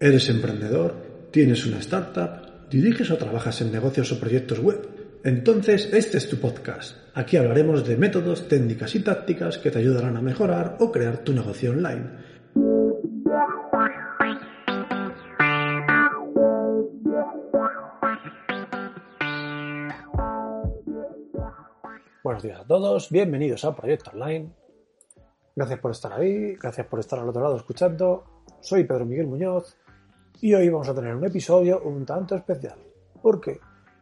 ¿Eres emprendedor? ¿Tienes una startup? ¿Diriges o trabajas en negocios o proyectos web? Entonces este es tu podcast. Aquí hablaremos de métodos, técnicas y tácticas que te ayudarán a mejorar o crear tu negocio online. Buenos días a todos, bienvenidos a Proyecto Online. Gracias por estar ahí, gracias por estar al otro lado escuchando. Soy Pedro Miguel Muñoz y hoy vamos a tener un episodio un tanto especial. ¿Por qué?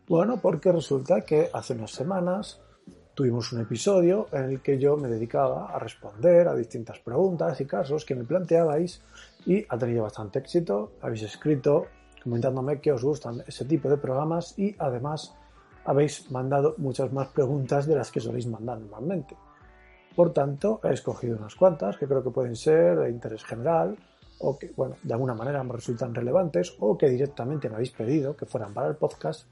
Bueno, porque resulta que hace unas semanas tuvimos un episodio en el que yo me dedicaba a responder a distintas preguntas y casos que me planteabais y ha tenido bastante éxito. Habéis escrito comentándome que os gustan ese tipo de programas y además habéis mandado muchas más preguntas de las que soléis mandar normalmente. Por tanto, he escogido unas cuantas que creo que pueden ser de interés general o que, bueno, de alguna manera me resultan relevantes o que directamente me habéis pedido que fueran para el podcast.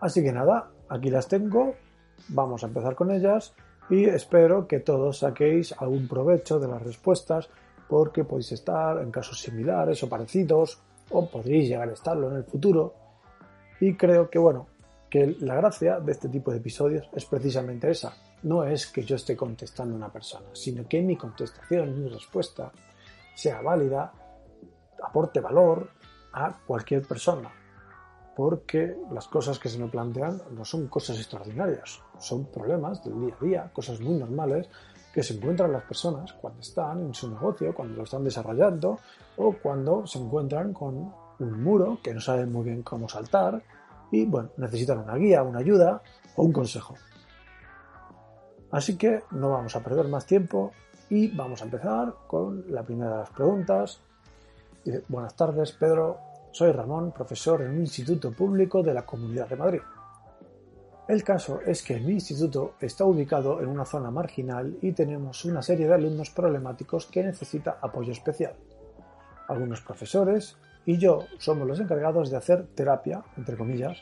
Así que nada, aquí las tengo, vamos a empezar con ellas y espero que todos saquéis algún provecho de las respuestas porque podéis estar en casos similares o parecidos o podréis llegar a estarlo en el futuro. Y creo que, bueno, que la gracia de este tipo de episodios es precisamente esa. No es que yo esté contestando a una persona, sino que mi contestación, mi respuesta, sea válida, aporte valor a cualquier persona. Porque las cosas que se me plantean no son cosas extraordinarias, son problemas del día a día, cosas muy normales que se encuentran las personas cuando están en su negocio, cuando lo están desarrollando o cuando se encuentran con un muro que no saben muy bien cómo saltar y bueno, necesitan una guía, una ayuda o un consejo. Así que no vamos a perder más tiempo y vamos a empezar con la primera de las preguntas. Buenas tardes, Pedro. Soy Ramón, profesor en un instituto público de la Comunidad de Madrid. El caso es que mi instituto está ubicado en una zona marginal y tenemos una serie de alumnos problemáticos que necesita apoyo especial. Algunos profesores y yo somos los encargados de hacer terapia, entre comillas,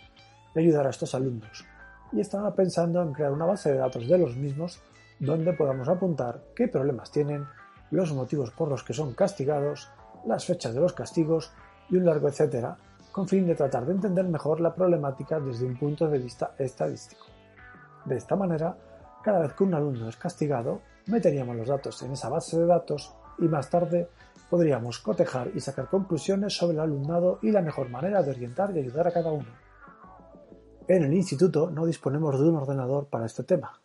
de ayudar a estos alumnos. Y estaba pensando en crear una base de datos de los mismos donde podamos apuntar qué problemas tienen, los motivos por los que son castigados, las fechas de los castigos y un largo etcétera, con fin de tratar de entender mejor la problemática desde un punto de vista estadístico. De esta manera, cada vez que un alumno es castigado, meteríamos los datos en esa base de datos y más tarde podríamos cotejar y sacar conclusiones sobre el alumnado y la mejor manera de orientar y ayudar a cada uno. En el instituto no disponemos de un ordenador para este tema,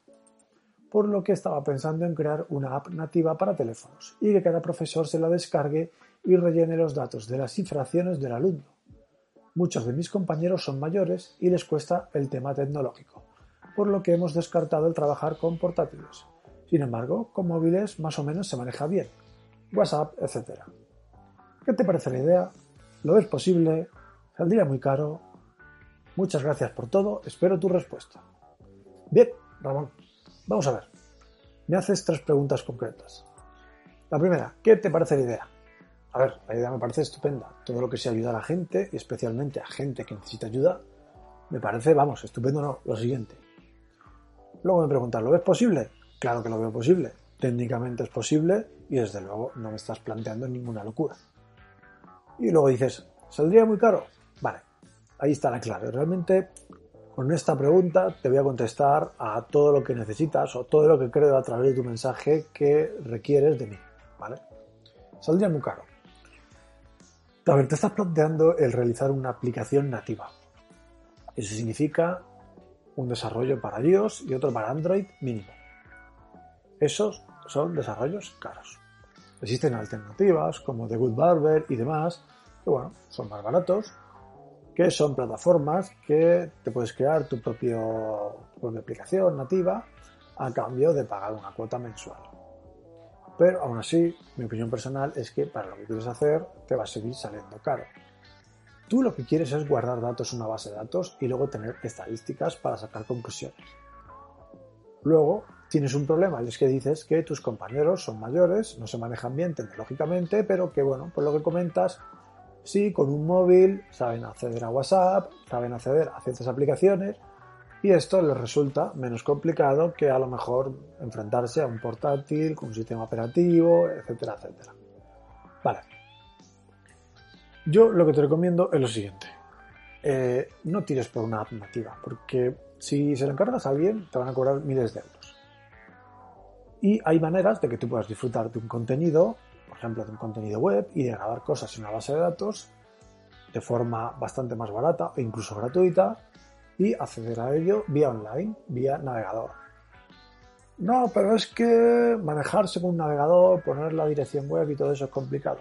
por lo que estaba pensando en crear una app nativa para teléfonos y que cada profesor se la descargue y rellene los datos de las infracciones del alumno. Muchos de mis compañeros son mayores y les cuesta el tema tecnológico, por lo que hemos descartado el trabajar con portátiles. Sin embargo, con móviles más o menos se maneja bien, WhatsApp, etc. ¿Qué te parece la idea? ¿Lo ves posible? ¿Saldría muy caro? Muchas gracias por todo, espero tu respuesta. Bien, Ramón, Vamos a ver. Me haces tres preguntas concretas. La primera, ¿qué te parece la idea? A ver, la idea me parece estupenda. Todo lo que sea ayudar a la gente, y especialmente a gente que necesita ayuda, me parece, vamos, estupendo no. Lo siguiente. Luego me preguntas, ¿lo ves posible? Claro que lo veo posible. Técnicamente es posible y desde luego no me estás planteando ninguna locura. Y luego dices, ¿saldría muy caro? Vale, ahí está la clave. Realmente con esta pregunta te voy a contestar a todo lo que necesitas o todo lo que creo a través de tu mensaje que requieres de mí, ¿vale? Saldría muy caro. A ver, te estás planteando el realizar una aplicación nativa. Eso significa un desarrollo para iOS y otro para Android mínimo. Esos son desarrollos caros. Existen alternativas como The Good Barber y demás, que bueno, son más baratos que son plataformas que te puedes crear tu, propio, propia aplicación nativa a cambio de pagar una cuota mensual. Pero aún así, mi opinión personal es que para lo que quieres hacer te va a seguir saliendo caro. Tú lo que quieres es guardar datos en una base de datos y luego tener estadísticas para sacar conclusiones. Luego tienes un problema es que dices que tus compañeros son mayores, no se manejan bien tecnológicamente, pero que bueno, por lo que comentas, Sí, con un móvil saben acceder a WhatsApp, saben acceder a ciertas aplicaciones y esto les resulta menos complicado que a lo mejor enfrentarse a un portátil con un sistema operativo, etcétera, etcétera. Vale. Yo lo que te recomiendo es lo siguiente. Eh, no tires por una app nativa, porque si se lo encargas a alguien, te van a cobrar miles de euros. Y hay maneras de que tú puedas disfrutar de un contenido, ejemplo, de un contenido web y de grabar cosas en una base de datos de forma bastante más barata o incluso gratuita y acceder a ello vía online, vía navegador. No, pero es que manejarse con un navegador, poner la dirección web y todo eso es complicado.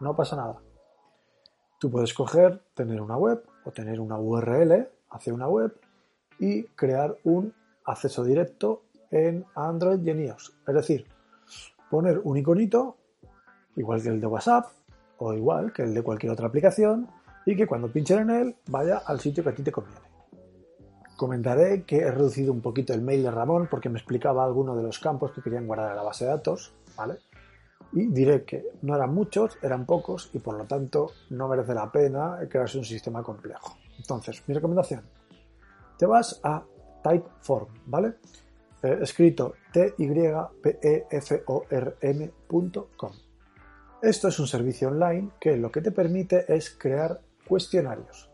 No pasa nada. Tú puedes coger, tener una web o tener una URL hacia una web y crear un acceso directo en Android y en iOS. Es decir, poner un iconito, igual que el de WhatsApp o igual que el de cualquier otra aplicación, y que cuando pinchen en él vaya al sitio que a ti te conviene. Comentaré que he reducido un poquito el mail de Ramón porque me explicaba algunos de los campos que querían guardar en la base de datos, ¿vale? Y diré que no eran muchos, eran pocos y por lo tanto no merece la pena crearse un sistema complejo. Entonces, mi recomendación, te vas a Typeform, ¿vale? Eh, escrito t Esto es un servicio online que lo que te permite es crear cuestionarios.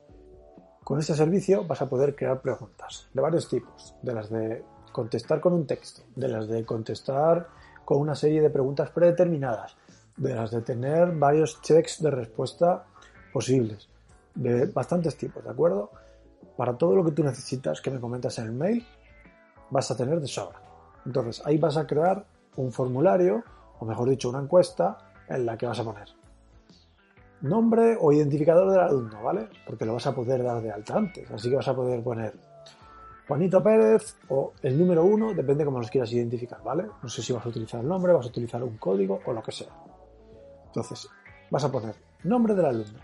Con este servicio vas a poder crear preguntas de varios tipos, de las de contestar con un texto, de las de contestar con una serie de preguntas predeterminadas, de las de tener varios checks de respuesta posibles, de bastantes tipos, ¿de acuerdo? Para todo lo que tú necesitas que me comentas en el mail, vas a tener de sobra. Entonces ahí vas a crear un formulario, o mejor dicho, una encuesta en la que vas a poner nombre o identificador del alumno, ¿vale? Porque lo vas a poder dar de alta antes. Así que vas a poder poner Juanito Pérez o el número uno, depende cómo los quieras identificar, ¿vale? No sé si vas a utilizar el nombre, vas a utilizar un código o lo que sea. Entonces, vas a poner nombre del alumno.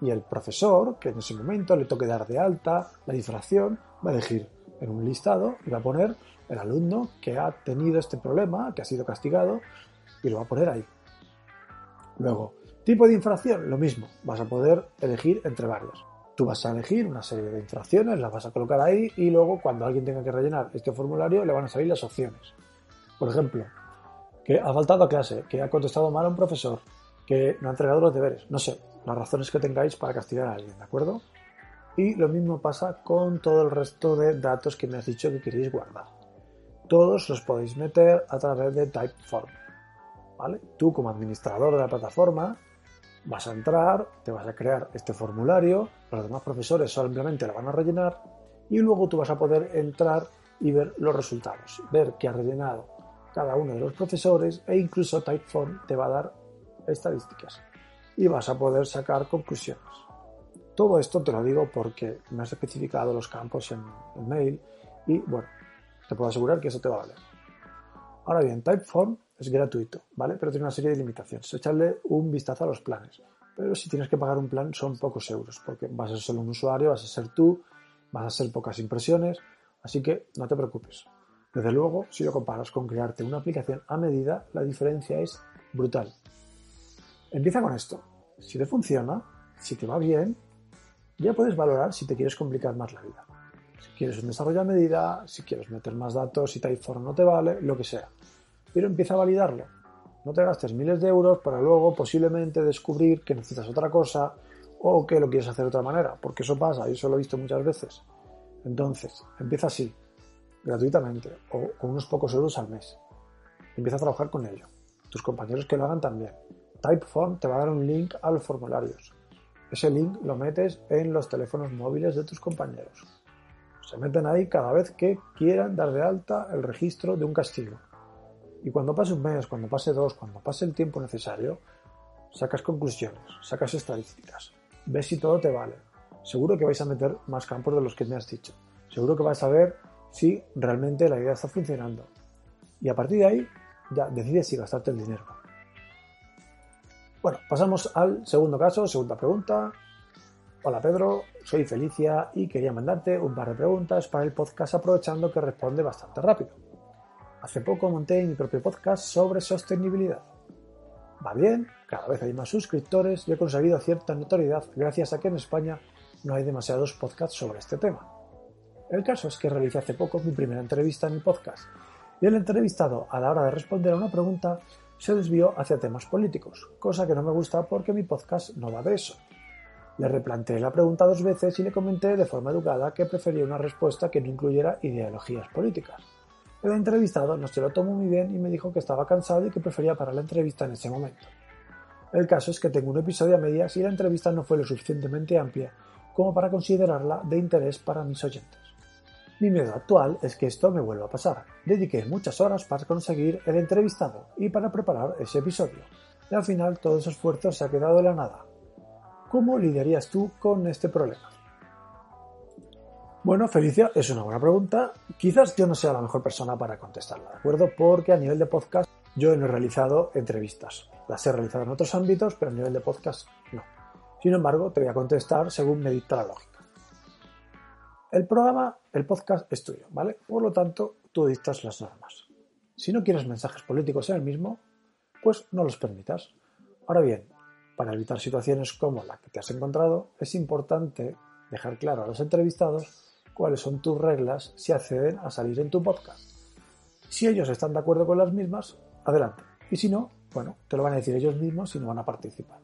Y el profesor, que en ese momento le toque dar de alta la infracción, va a elegir en un listado y va a poner el alumno que ha tenido este problema, que ha sido castigado, y lo va a poner ahí. Luego, Tipo de infracción, lo mismo, vas a poder elegir entre varias. Tú vas a elegir una serie de infracciones, las vas a colocar ahí y luego cuando alguien tenga que rellenar este formulario le van a salir las opciones. Por ejemplo, que ha faltado a clase, que ha contestado mal a un profesor, que no ha entregado los deberes, no sé, las razones que tengáis para castigar a alguien, ¿de acuerdo? Y lo mismo pasa con todo el resto de datos que me has dicho que queréis guardar. Todos los podéis meter a través de Typeform. Tú como administrador de la plataforma vas a entrar, te vas a crear este formulario, los demás profesores solamente lo van a rellenar y luego tú vas a poder entrar y ver los resultados, ver qué ha rellenado cada uno de los profesores e incluso Typeform te va a dar estadísticas y vas a poder sacar conclusiones. Todo esto te lo digo porque me has especificado los campos en el mail y bueno, te puedo asegurar que eso te va a valer. Ahora bien, Typeform es gratuito, ¿vale? Pero tiene una serie de limitaciones. Echarle un vistazo a los planes. Pero si tienes que pagar un plan son pocos euros, porque vas a ser solo un usuario, vas a ser tú, vas a ser pocas impresiones, así que no te preocupes. Desde luego, si lo comparas con crearte una aplicación a medida, la diferencia es brutal. Empieza con esto. Si te funciona, si te va bien, ya puedes valorar si te quieres complicar más la vida. Si quieres un desarrollo a medida, si quieres meter más datos, si Typeform no te vale, lo que sea pero empieza a validarlo. No te gastes miles de euros para luego posiblemente descubrir que necesitas otra cosa o que lo quieres hacer de otra manera, porque eso pasa, y eso lo he visto muchas veces. Entonces, empieza así, gratuitamente o con unos pocos euros al mes. Empieza a trabajar con ello. Tus compañeros que lo hagan también. Typeform te va a dar un link a los formularios. Ese link lo metes en los teléfonos móviles de tus compañeros. Se meten ahí cada vez que quieran dar de alta el registro de un castigo. Y cuando pase un mes, cuando pase dos, cuando pase el tiempo necesario, sacas conclusiones, sacas estadísticas, ves si todo te vale. Seguro que vais a meter más campos de los que me has dicho. Seguro que vais a ver si realmente la idea está funcionando. Y a partir de ahí, ya decides si gastarte el dinero. Bueno, pasamos al segundo caso, segunda pregunta. Hola Pedro, soy Felicia y quería mandarte un par de preguntas para el podcast aprovechando que responde bastante rápido. Hace poco monté mi propio podcast sobre sostenibilidad. Va bien, cada vez hay más suscriptores y he conseguido cierta notoriedad gracias a que en España no hay demasiados podcasts sobre este tema. El caso es que realicé hace poco mi primera entrevista en mi podcast y el entrevistado a la hora de responder a una pregunta se desvió hacia temas políticos, cosa que no me gusta porque mi podcast no va de eso. Le replanteé la pregunta dos veces y le comenté de forma educada que prefería una respuesta que no incluyera ideologías políticas. El entrevistado no se lo tomó muy bien y me dijo que estaba cansado y que prefería parar la entrevista en ese momento. El caso es que tengo un episodio a medias y la entrevista no fue lo suficientemente amplia como para considerarla de interés para mis oyentes. Mi miedo actual es que esto me vuelva a pasar. Dediqué muchas horas para conseguir el entrevistado y para preparar ese episodio. Y al final todo ese esfuerzo se ha quedado en la nada. ¿Cómo lidiarías tú con este problema? Bueno, Felicia, es una buena pregunta. Quizás yo no sea la mejor persona para contestarla, ¿de acuerdo? Porque a nivel de podcast yo no he realizado entrevistas. Las he realizado en otros ámbitos, pero a nivel de podcast no. Sin embargo, te voy a contestar según me dicta la lógica. El programa, el podcast es tuyo, ¿vale? Por lo tanto, tú dictas las normas. Si no quieres mensajes políticos en el mismo, pues no los permitas. Ahora bien, para evitar situaciones como la que te has encontrado, es importante dejar claro a los entrevistados cuáles son tus reglas si acceden a salir en tu podcast. Si ellos están de acuerdo con las mismas, adelante. Y si no, bueno, te lo van a decir ellos mismos si no van a participar.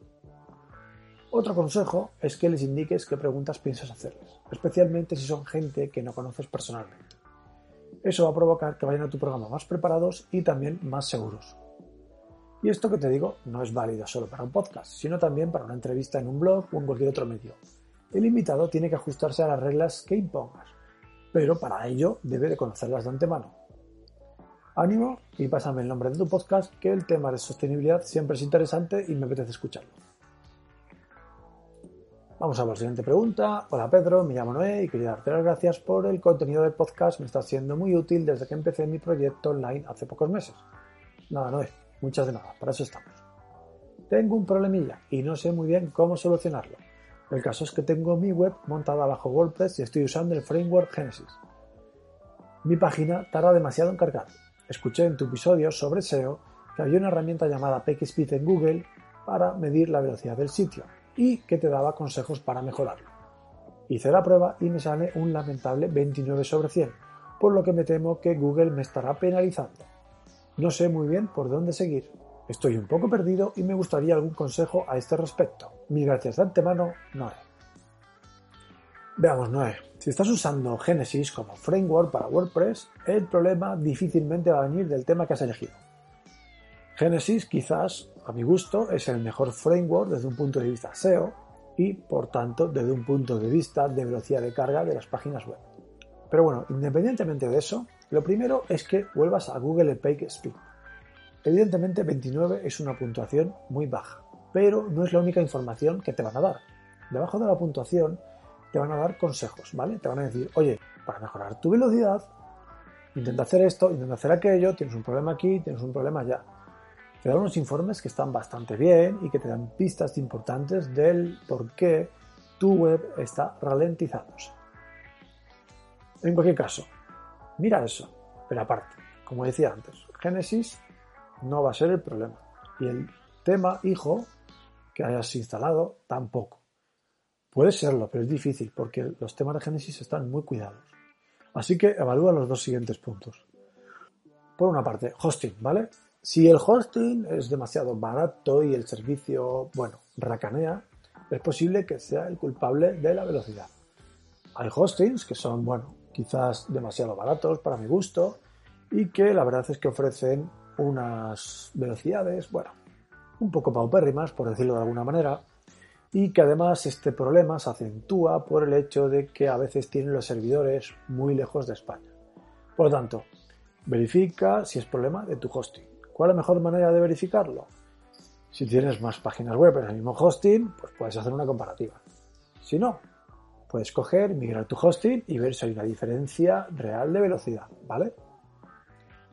Otro consejo es que les indiques qué preguntas piensas hacerles, especialmente si son gente que no conoces personalmente. Eso va a provocar que vayan a tu programa más preparados y también más seguros. Y esto que te digo no es válido solo para un podcast, sino también para una entrevista en un blog o en cualquier otro medio. El invitado tiene que ajustarse a las reglas que impongas, pero para ello debe de conocerlas de antemano. Ánimo y pásame el nombre de tu podcast, que el tema de sostenibilidad siempre es interesante y me apetece escucharlo. Vamos a la siguiente pregunta. Hola Pedro, me llamo Noé y quería darte las gracias por el contenido del podcast. Me está siendo muy útil desde que empecé mi proyecto online hace pocos meses. Nada, Noé, muchas nada, para eso estamos. Tengo un problemilla y no sé muy bien cómo solucionarlo. El caso es que tengo mi web montada bajo WordPress y estoy usando el framework Genesis. Mi página tarda demasiado en cargar. Escuché en tu episodio sobre SEO que había una herramienta llamada PageSpeed en Google para medir la velocidad del sitio y que te daba consejos para mejorarlo. Hice la prueba y me sale un lamentable 29 sobre 100, por lo que me temo que Google me estará penalizando. No sé muy bien por dónde seguir. Estoy un poco perdido y me gustaría algún consejo a este respecto. Mil gracias de antemano, Noé. Veamos, Noé. Si estás usando Genesis como framework para WordPress, el problema difícilmente va a venir del tema que has elegido. Genesis quizás, a mi gusto, es el mejor framework desde un punto de vista SEO y, por tanto, desde un punto de vista de velocidad de carga de las páginas web. Pero bueno, independientemente de eso, lo primero es que vuelvas a Google Page Speed. Evidentemente 29 es una puntuación muy baja, pero no es la única información que te van a dar. Debajo de la puntuación te van a dar consejos, ¿vale? Te van a decir, oye, para mejorar tu velocidad, intenta hacer esto, intenta hacer aquello, tienes un problema aquí, tienes un problema allá te dan unos informes que están bastante bien y que te dan pistas importantes del por qué tu web está ralentizándose. En cualquier caso, mira eso, pero aparte, como decía antes, Genesis no va a ser el problema. Y el tema hijo que hayas instalado tampoco. Puede serlo, pero es difícil porque los temas de Genesis están muy cuidados. Así que evalúa los dos siguientes puntos. Por una parte, hosting, ¿vale? Si el hosting es demasiado barato y el servicio, bueno, racanea, es posible que sea el culpable de la velocidad. Hay hostings que son, bueno, quizás demasiado baratos para mi gusto y que la verdad es que ofrecen unas velocidades, bueno, un poco paupérrimas, por decirlo de alguna manera, y que además este problema se acentúa por el hecho de que a veces tienen los servidores muy lejos de España. Por lo tanto, verifica si es problema de tu hosting. ¿Cuál es la mejor manera de verificarlo? Si tienes más páginas web en el mismo hosting, pues puedes hacer una comparativa. Si no, puedes coger, migrar tu hosting y ver si hay una diferencia real de velocidad, ¿vale?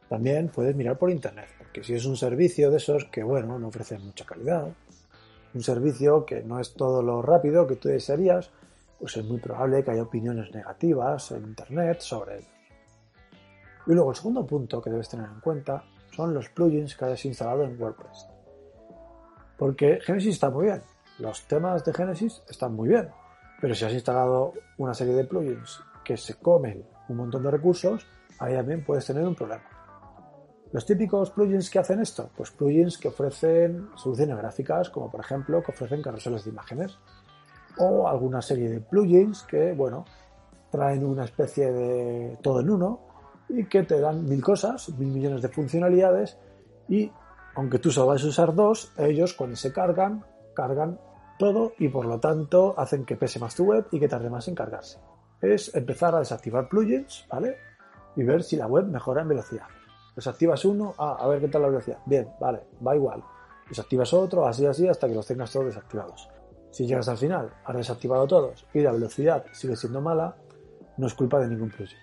También puedes mirar por internet, porque si es un servicio de esos que, bueno, no ofrece mucha calidad, un servicio que no es todo lo rápido que tú desearías, pues es muy probable que haya opiniones negativas en internet sobre ellos. Y luego el segundo punto que debes tener en cuenta son los plugins que hayas instalado en WordPress. Porque Genesis está muy bien, los temas de Genesis están muy bien, pero si has instalado una serie de plugins que se comen un montón de recursos, ahí también puedes tener un problema. Los típicos plugins que hacen esto, pues plugins que ofrecen soluciones gráficas, como por ejemplo que ofrecen carruseles de imágenes. o alguna serie de plugins que, bueno, traen una especie de todo en uno y que te dan mil cosas, mil millones de funcionalidades y aunque tú solo vas a usar dos, ellos cuando se cargan, cargan todo y por lo tanto hacen que pese más tu web y que tarde más en cargarse. Es empezar a desactivar plugins, ¿vale? Y ver si la web mejora en velocidad. Desactivas uno, ah, a ver qué tal la velocidad. Bien, vale, va igual. Desactivas otro, así, así, hasta que los tengas todos desactivados. Si llegas al final, has desactivado todos y la velocidad sigue siendo mala, no es culpa de ningún plugin.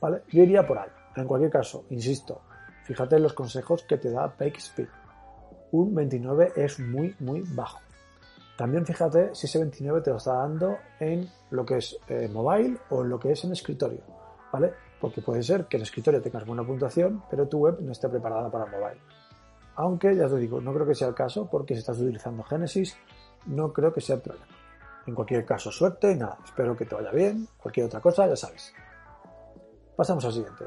¿Vale? Yo iría por ahí. En cualquier caso, insisto, fíjate en los consejos que te da PakeSpeed. Un 29 es muy, muy bajo. También fíjate si ese 29 te lo está dando en lo que es eh, mobile o en lo que es en escritorio. ¿Vale? Porque puede ser que en escritorio tengas buena puntuación, pero tu web no esté preparada para mobile. Aunque, ya te digo, no creo que sea el caso porque si estás utilizando Genesis, no creo que sea el problema. En cualquier caso, suerte y nada, espero que te vaya bien. Cualquier otra cosa, ya sabes. Pasamos al siguiente.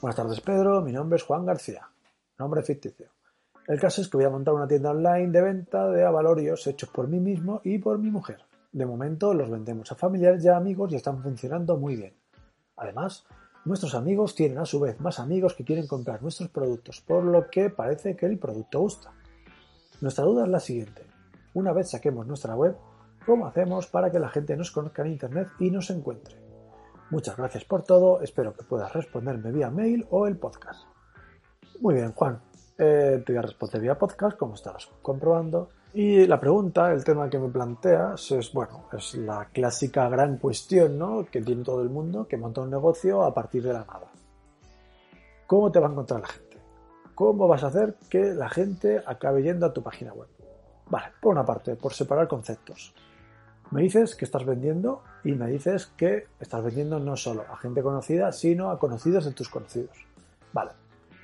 Buenas tardes, Pedro. Mi nombre es Juan García. Nombre ficticio. El caso es que voy a montar una tienda online de venta de avalorios hechos por mí mismo y por mi mujer. De momento los vendemos a familiares y a amigos y están funcionando muy bien. Además, nuestros amigos tienen a su vez más amigos que quieren comprar nuestros productos, por lo que parece que el producto gusta. Nuestra duda es la siguiente. Una vez saquemos nuestra web, ¿cómo hacemos para que la gente nos conozca en Internet y nos encuentre? Muchas gracias por todo, espero que puedas responderme vía mail o el podcast. Muy bien, Juan, eh, te voy a responder vía podcast, como estarás comprobando. Y la pregunta, el tema que me planteas es, bueno, es la clásica gran cuestión ¿no? que tiene todo el mundo que monta un negocio a partir de la nada. ¿Cómo te va a encontrar la gente? ¿Cómo vas a hacer que la gente acabe yendo a tu página web? Vale, por una parte, por separar conceptos. Me dices que estás vendiendo y me dices que estás vendiendo no solo a gente conocida, sino a conocidos de tus conocidos.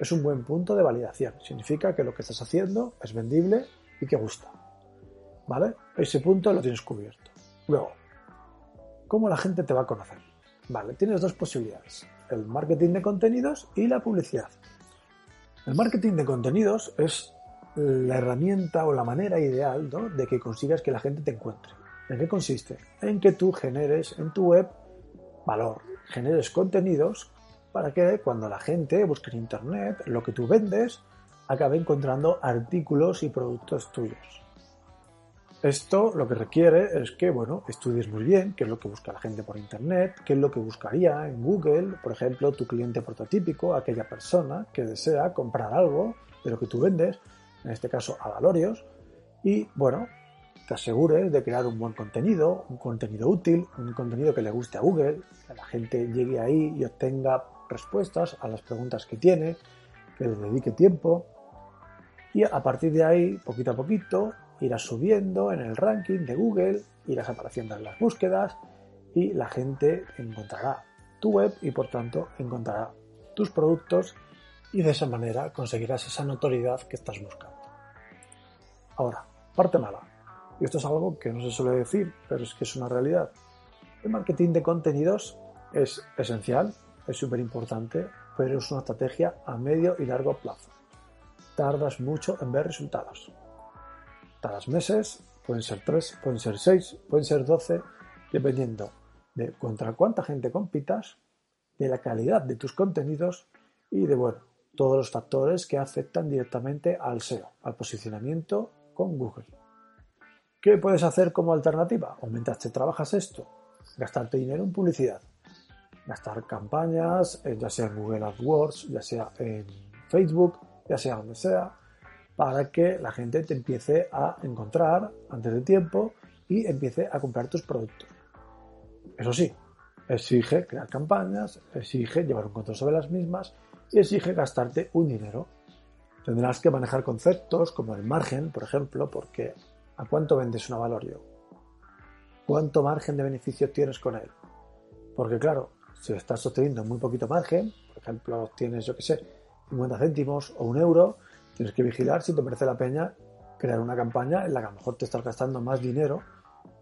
Es un buen punto de validación. Significa que lo que estás haciendo es vendible y que gusta. ¿Vale? Ese punto lo tienes cubierto. Luego, ¿cómo la gente te va a conocer? Vale, tienes dos posibilidades. El marketing de contenidos y la publicidad. El marketing de contenidos es la herramienta o la manera ideal de que consigas que la gente te encuentre. ¿En qué consiste? En que tú generes en tu web valor, generes contenidos para que cuando la gente busque en Internet lo que tú vendes, acabe encontrando artículos y productos tuyos. Esto lo que requiere es que, bueno, estudies muy bien qué es lo que busca la gente por Internet, qué es lo que buscaría en Google, por ejemplo, tu cliente prototípico, aquella persona que desea comprar algo de lo que tú vendes, en este caso a valorios, y bueno, te asegures de crear un buen contenido, un contenido útil, un contenido que le guste a Google, que la gente llegue ahí y obtenga respuestas a las preguntas que tiene, que le dedique tiempo, y a partir de ahí, poquito a poquito, irás subiendo en el ranking de Google, irás apareciendo en las búsquedas y la gente encontrará tu web y por tanto encontrará tus productos y de esa manera conseguirás esa notoriedad que estás buscando. Ahora, parte mala. Y esto es algo que no se suele decir, pero es que es una realidad. El marketing de contenidos es esencial, es súper importante, pero es una estrategia a medio y largo plazo. Tardas mucho en ver resultados. Tardas meses, pueden ser tres, pueden ser seis, pueden ser doce, dependiendo de contra cuánta gente compitas, de la calidad de tus contenidos y de, bueno, todos los factores que afectan directamente al SEO, al posicionamiento con Google. ¿Qué puedes hacer como alternativa? O mientras te trabajas esto, gastarte dinero en publicidad, gastar campañas, eh, ya sea en Google AdWords, ya sea en Facebook, ya sea donde sea, para que la gente te empiece a encontrar antes de tiempo y empiece a comprar tus productos. Eso sí, exige crear campañas, exige llevar un control sobre las mismas y exige gastarte un dinero. Tendrás que manejar conceptos como el margen, por ejemplo, porque ¿a cuánto vendes un avalorio? ¿Cuánto margen de beneficio tienes con él? Porque claro, si estás obteniendo muy poquito margen, por ejemplo, tienes, yo qué sé, 50 céntimos o un euro, tienes que vigilar si te merece la pena crear una campaña en la que a lo mejor te estás gastando más dinero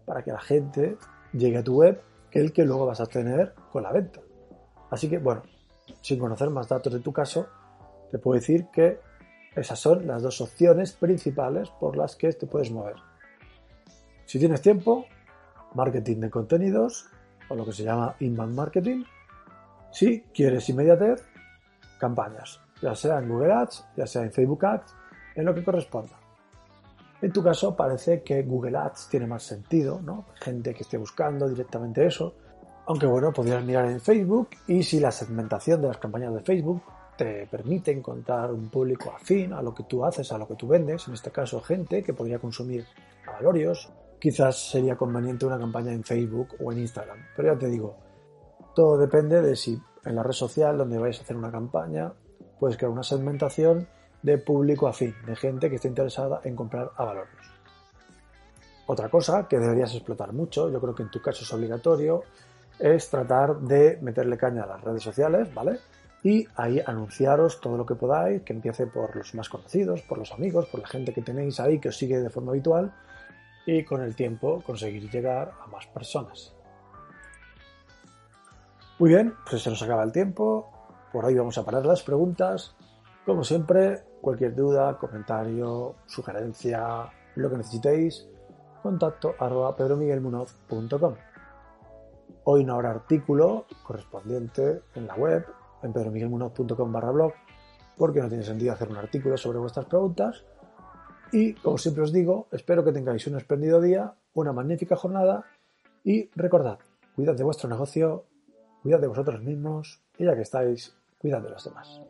para que la gente llegue a tu web que el que luego vas a tener con la venta. Así que, bueno, sin conocer más datos de tu caso, te puedo decir que esas son las dos opciones principales por las que te puedes mover. Si tienes tiempo, marketing de contenidos o lo que se llama inbound marketing. Si quieres inmediatez, campañas, ya sea en Google Ads, ya sea en Facebook Ads, en lo que corresponda. En tu caso parece que Google Ads tiene más sentido, ¿no? Gente que esté buscando directamente eso. Aunque bueno, podrías mirar en Facebook y si la segmentación de las campañas de Facebook te permite encontrar un público afín a lo que tú haces, a lo que tú vendes, en este caso gente que podría consumir valorios, quizás sería conveniente una campaña en Facebook o en Instagram. Pero ya te digo, todo depende de si en la red social donde vais a hacer una campaña puedes crear una segmentación de público afín, de gente que esté interesada en comprar a valores. Otra cosa que deberías explotar mucho, yo creo que en tu caso es obligatorio, es tratar de meterle caña a las redes sociales, ¿vale? Y ahí anunciaros todo lo que podáis, que empiece por los más conocidos, por los amigos, por la gente que tenéis ahí que os sigue de forma habitual y con el tiempo conseguir llegar a más personas. Muy bien, pues se nos acaba el tiempo. Por ahí vamos a parar las preguntas. Como siempre, cualquier duda, comentario, sugerencia, lo que necesitéis, contacto arroba pedromiguelmunoz.com. Hoy no habrá artículo correspondiente en la web, en pedromiguelmunoz.com barra blog, porque no tiene sentido hacer un artículo sobre vuestras preguntas. Y, como siempre os digo, espero que tengáis un espléndido día, una magnífica jornada y recordad, cuidad de vuestro negocio, cuidad de vosotros mismos y ya que estáis, cuidad de los demás.